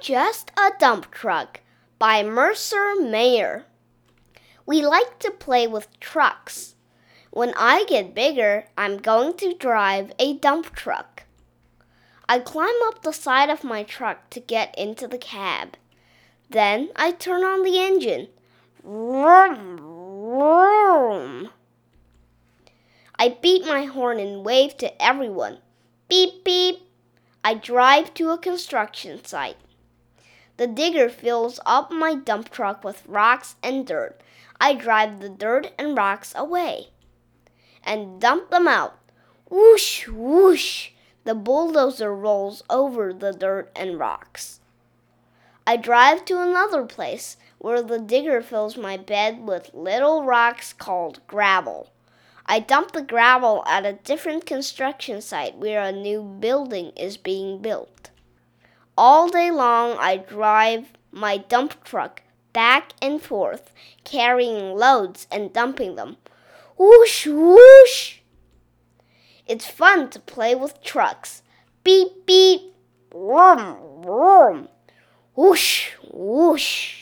Just a Dump Truck by Mercer Mayer. We like to play with trucks. When I get bigger, I'm going to drive a dump truck. I climb up the side of my truck to get into the cab. Then I turn on the engine. Vroom, vroom. I beat my horn and wave to everyone. Beep, beep. I drive to a construction site. The digger fills up my dump truck with rocks and dirt. I drive the dirt and rocks away and dump them out. Whoosh, whoosh. The bulldozer rolls over the dirt and rocks. I drive to another place where the digger fills my bed with little rocks called gravel. I dump the gravel at a different construction site where a new building is being built. All day long, I drive my dump truck back and forth, carrying loads and dumping them. Whoosh, whoosh! It's fun to play with trucks. Beep, beep, vroom, vroom, whoosh, whoosh.